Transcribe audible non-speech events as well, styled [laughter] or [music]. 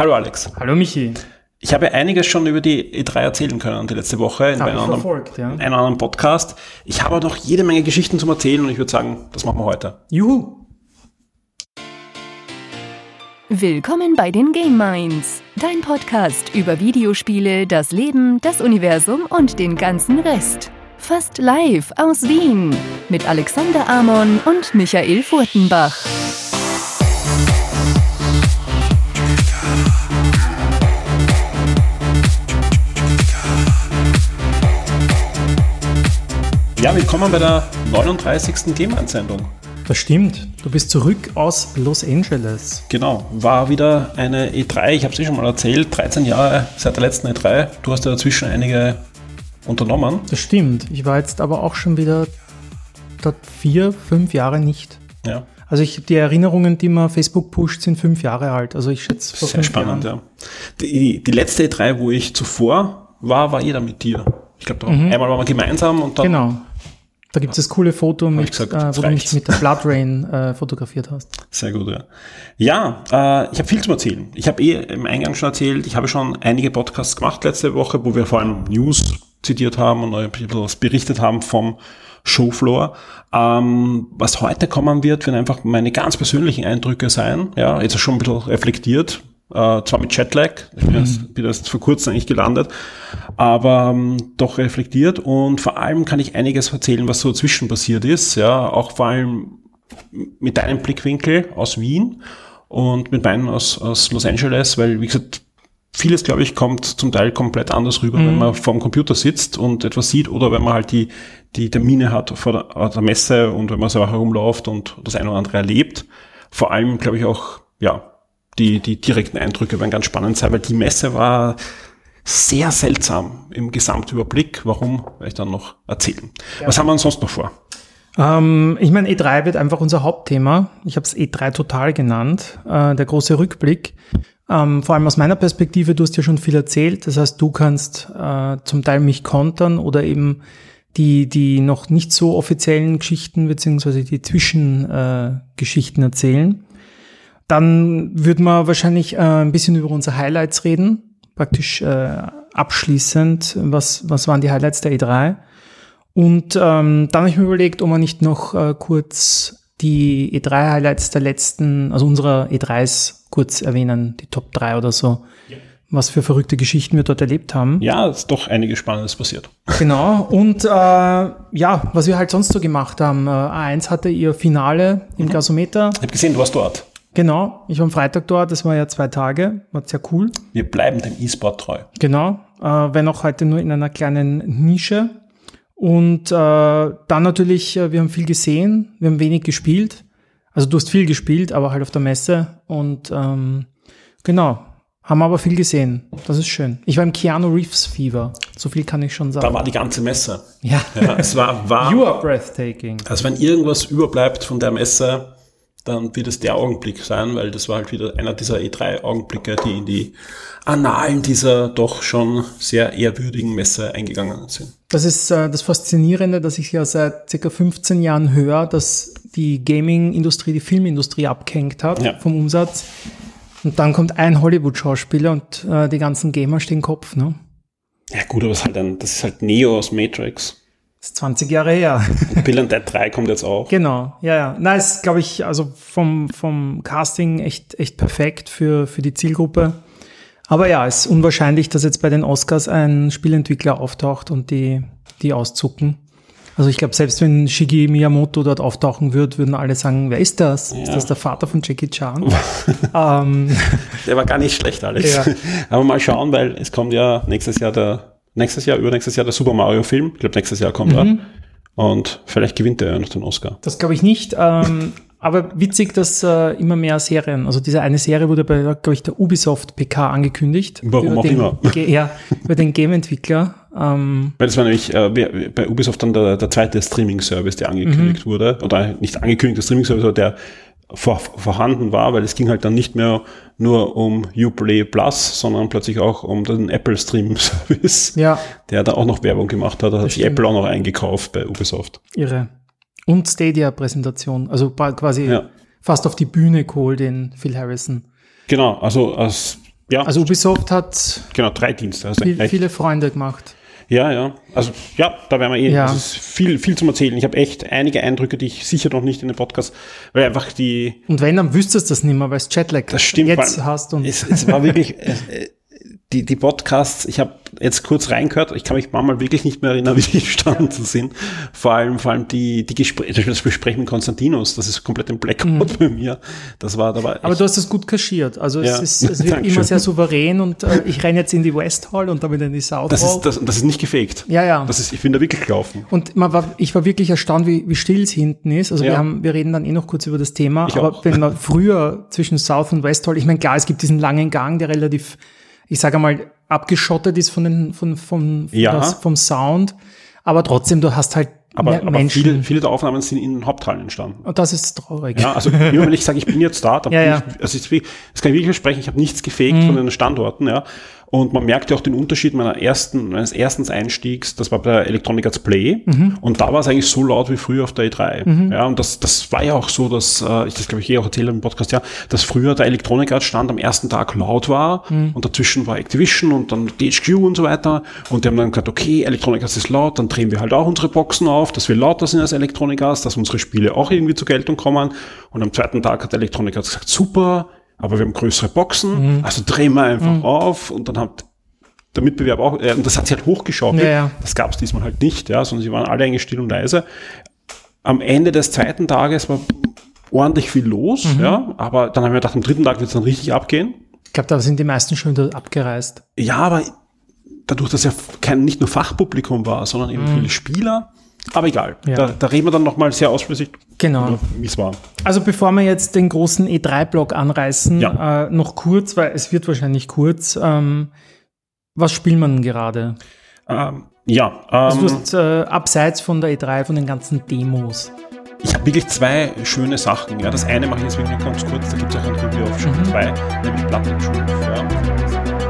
Hallo Alex. Hallo Michi. Ich habe einiges schon über die E3 erzählen können die letzte Woche in, einem anderen, ja. in einem anderen Podcast. Ich habe noch jede Menge Geschichten zum Erzählen und ich würde sagen, das machen wir heute. Juhu. Willkommen bei den Game Minds, dein Podcast über Videospiele, das Leben, das Universum und den ganzen Rest. Fast live aus Wien mit Alexander Amon und Michael Furtenbach. Ja, willkommen bei der 39. Game-Einsendung. Das stimmt. Du bist zurück aus Los Angeles. Genau, war wieder eine E3, ich habe es eh schon mal erzählt, 13 Jahre seit der letzten E3. Du hast ja dazwischen einige unternommen. Das stimmt. Ich war jetzt aber auch schon wieder dort vier, fünf Jahre nicht. Ja, Also ich, die Erinnerungen, die man Facebook pusht, sind fünf Jahre alt. Also ich schätze sehr spannend, Jahren. ja. Die, die letzte E3, wo ich zuvor war, war jeder mit dir. Ich glaube, Mhm. einmal waren wir gemeinsam und dann Genau. Da gibt es das coole Foto, mit, gesagt, äh, wo du mich reicht's. mit der Blood Rain äh, fotografiert hast. Sehr gut, ja. Ja, äh, ich habe viel zu erzählen. Ich habe eh im Eingang schon erzählt, ich habe schon einige Podcasts gemacht letzte Woche, wo wir vor allem News zitiert haben und ein bisschen was berichtet haben vom Showfloor. Ähm, was heute kommen wird, werden einfach meine ganz persönlichen Eindrücke sein. Ja, jetzt schon ein bisschen reflektiert. Äh, zwar mit Jetlag, ich bin, erst, bin erst vor kurzem eigentlich gelandet, aber ähm, doch reflektiert. Und vor allem kann ich einiges erzählen, was so dazwischen passiert ist, ja, auch vor allem mit deinem Blickwinkel aus Wien und mit meinem aus, aus Los Angeles, weil, wie gesagt, vieles, glaube ich, kommt zum Teil komplett anders rüber, wenn man vorm Computer sitzt und etwas sieht oder wenn man halt die, die Termine hat vor der, der Messe und wenn man so herumläuft und das eine oder andere erlebt. Vor allem, glaube ich, auch, ja, die, die direkten Eindrücke werden ganz spannend sein, weil die Messe war sehr seltsam im Gesamtüberblick. Warum, werde ich dann noch erzählen. Was haben wir sonst noch vor? Ähm, ich meine, E3 wird einfach unser Hauptthema. Ich habe es E3 total genannt. Äh, der große Rückblick. Ähm, vor allem aus meiner Perspektive, du hast ja schon viel erzählt. Das heißt, du kannst äh, zum Teil mich kontern oder eben die, die noch nicht so offiziellen Geschichten beziehungsweise die Zwischengeschichten äh, erzählen. Dann würden wir wahrscheinlich äh, ein bisschen über unsere Highlights reden. Praktisch äh, abschließend, was, was waren die Highlights der E3? Und ähm, dann habe ich mir überlegt, ob wir nicht noch äh, kurz die E3-Highlights der letzten, also unserer E3s kurz erwähnen, die Top 3 oder so. Was für verrückte Geschichten wir dort erlebt haben. Ja, ist doch einiges Spannendes passiert. Genau. Und äh, ja, was wir halt sonst so gemacht haben. Äh, A1 hatte ihr Finale im Gasometer. Ich habe gesehen, du warst dort. Genau. Ich war am Freitag dort, das war ja zwei Tage. War sehr cool. Wir bleiben dem E-Sport treu. Genau, äh, wenn auch heute nur in einer kleinen Nische. Und äh, dann natürlich, äh, wir haben viel gesehen, wir haben wenig gespielt. Also du hast viel gespielt, aber halt auf der Messe. Und ähm, genau, haben aber viel gesehen. Das ist schön. Ich war im Keanu Reeves Fever. So viel kann ich schon Da sagen. war die ganze Messe. ja. Ja, es war warm. [laughs] You are breathtaking. Also wenn irgendwas überbleibt von der Messe, dann wird es der Augenblick sein, weil das war halt wieder einer dieser E3-Augenblicke, die in die Annalen dieser doch schon sehr ehrwürdigen Messe eingegangen sind. Das ist äh, das Faszinierende, dass ich ja seit circa 15 Jahren höre, dass die Gaming-Industrie die Filmindustrie abgehängt hat Ja. vom Umsatz. Und dann kommt ein Hollywood-Schauspieler und äh, die ganzen Gamer stehen Kopf. Ne? Ja gut, aber es halt ein, das ist halt Neo aus Matrix. Das ist 20 Jahre her. Und [laughs] Bill and Dead 3 kommt jetzt auch. genau, ja, ja. Na, ist, glaube ich, also vom, vom Casting echt, echt perfekt für, für die Zielgruppe. Aber ja, es ist unwahrscheinlich, dass jetzt bei den Oscars ein Spielentwickler auftaucht und die, die auszucken. Also ich glaube, selbst wenn Shigi Miyamoto dort auftauchen würde, würden alle sagen, wer ist das? Ist Ja. das der Vater von Jackie Chan? [laughs] ähm, Der war gar nicht schlecht, Alex. Ja. Aber mal schauen, weil es kommt ja nächstes Jahr der, nächstes Jahr, übernächstes Jahr der Super Mario Film. Ich glaube, nächstes Jahr kommt er. Und vielleicht gewinnt er ja noch den Oscar. das glaube ich nicht. Ähm, [laughs] aber witzig, dass äh, immer mehr Serien, also diese eine Serie wurde bei, glaube ich, der Ubisoft PK angekündigt. Warum auch den, immer. Ja, über den Game-Entwickler. Ähm, Weil das war nämlich äh, bei Ubisoft dann der, der zweite Streaming-Service, der angekündigt wurde. Oder nicht angekündigt, der Streaming-Service, aber der vor, vorhanden war, weil es ging halt dann nicht mehr nur um Uplay Plus, sondern plötzlich auch um den Apple Stream [laughs] Service, ja, der da auch noch Werbung gemacht hat. Da hat sich. Apple auch noch eingekauft bei Ubisoft. irre. Und Stadia-Präsentation, also quasi Ja. fast auf die Bühne geholt, den Phil Harrison. Genau, also als Ja, Also Ubisoft hat genau, drei Dienste. Hast viel, viele Freunde gemacht. Ja, ja. Also ja, da werden wir eh. Ja. Es ist viel, viel zum Erzählen. Ich habe echt einige Eindrücke, die ich sicher noch nicht in den Podcast, weil einfach die. Und wenn, dann wüsstest du das nicht mehr, weil es Jetlag Das stimmt. jetzt hast. Und es, es war wirklich. [laughs] äh, die, die Podcasts, ich habe jetzt kurz reingehört, ich kann mich manchmal wirklich nicht mehr erinnern, [laughs] wie die entstanden sind. Vor allem, vor allem die, die Gespräche, das Besprechen mit Konstantinos, das ist komplett ein Blackout bei mir. Das war, da war aber du hast es gut kaschiert. Also Ja. es, ist, es [laughs] wird immer sehr souverän und äh, ich renne jetzt in die West Hall und wieder in die South das Hall. ist, das, das ist nicht gefaked. ja, ja. Das ist, ich bin da wirklich gelaufen. Und man war, ich war wirklich erstaunt, wie, wie still es hinten ist. Also Ja. wir haben, wir reden dann eh noch kurz über das Thema. Ich aber auch. wenn man früher zwischen South und West Hall, ich meine, klar, es gibt diesen langen Gang, der relativ, ich sage mal, abgeschottet ist von den, von, von, Ja. das, vom Sound. Aber trotzdem, du hast halt Aber, mehr aber Menschen. viele, viele der Aufnahmen sind in den Haupthallen entstanden. und das ist traurig. Ja, also nur wenn ich sage, ich bin jetzt da, dann [laughs] Ja, ja. Mhm. ich, also das kann ich wirklich versprechen, ich habe nichts gefaked von den Standorten, ja. Und man merkt ja auch den Unterschied meiner ersten, meines ersten Einstiegs, das war bei der Electronic Arts Play. Mhm. Und da war es eigentlich so laut wie früher auf der E3. Ja, und das, das war ja auch so, dass, äh, ich das glaube ich eh auch erzählt habe im Podcast, ja, dass früher der Electronic Arts Stand am ersten Tag laut war Mhm. und dazwischen war Activision und dann DHQ und so weiter. Und die haben dann gesagt, okay, Electronic Arts ist laut, dann drehen wir halt auch unsere Boxen auf, dass wir lauter sind als Electronic Arts, dass unsere Spiele auch irgendwie zur Geltung kommen. Und am zweiten Tag hat Electronic Arts gesagt, super, aber wir haben größere Boxen, Mhm. also drehen wir einfach auf und dann hat der Mitbewerb auch, äh, und das hat sich halt hochgeschaukelt. Ja, ja. Das gab es diesmal halt nicht, ja, sondern sie waren alle eigentlich still und leise. Am Ende des zweiten Tages war ordentlich viel los, Mhm. ja, aber dann haben wir gedacht, am dritten Tag wird es dann richtig abgehen. Ich glaube, da sind die meisten schon wieder abgereist. Ja, aber dadurch, dass ja kein, nicht nur Fachpublikum war, sondern eben viele Spieler, aber egal. Ja. da, da reden wir dann nochmal sehr ausführlich, Genau. wie es war. Also bevor wir jetzt den großen E3-Block anreißen, Ja. äh, noch kurz, weil es wird wahrscheinlich kurz. Ähm, was spielt man gerade? Ähm, ja, Also ähm, du hast äh, abseits von der E3, von den ganzen Demos. ich habe wirklich zwei schöne Sachen. Ja, das eine mache ich jetzt wirklich ganz kurz, da gibt es auch ein Review auf Show Mhm. 2, nämlich Platte Truth. Ja.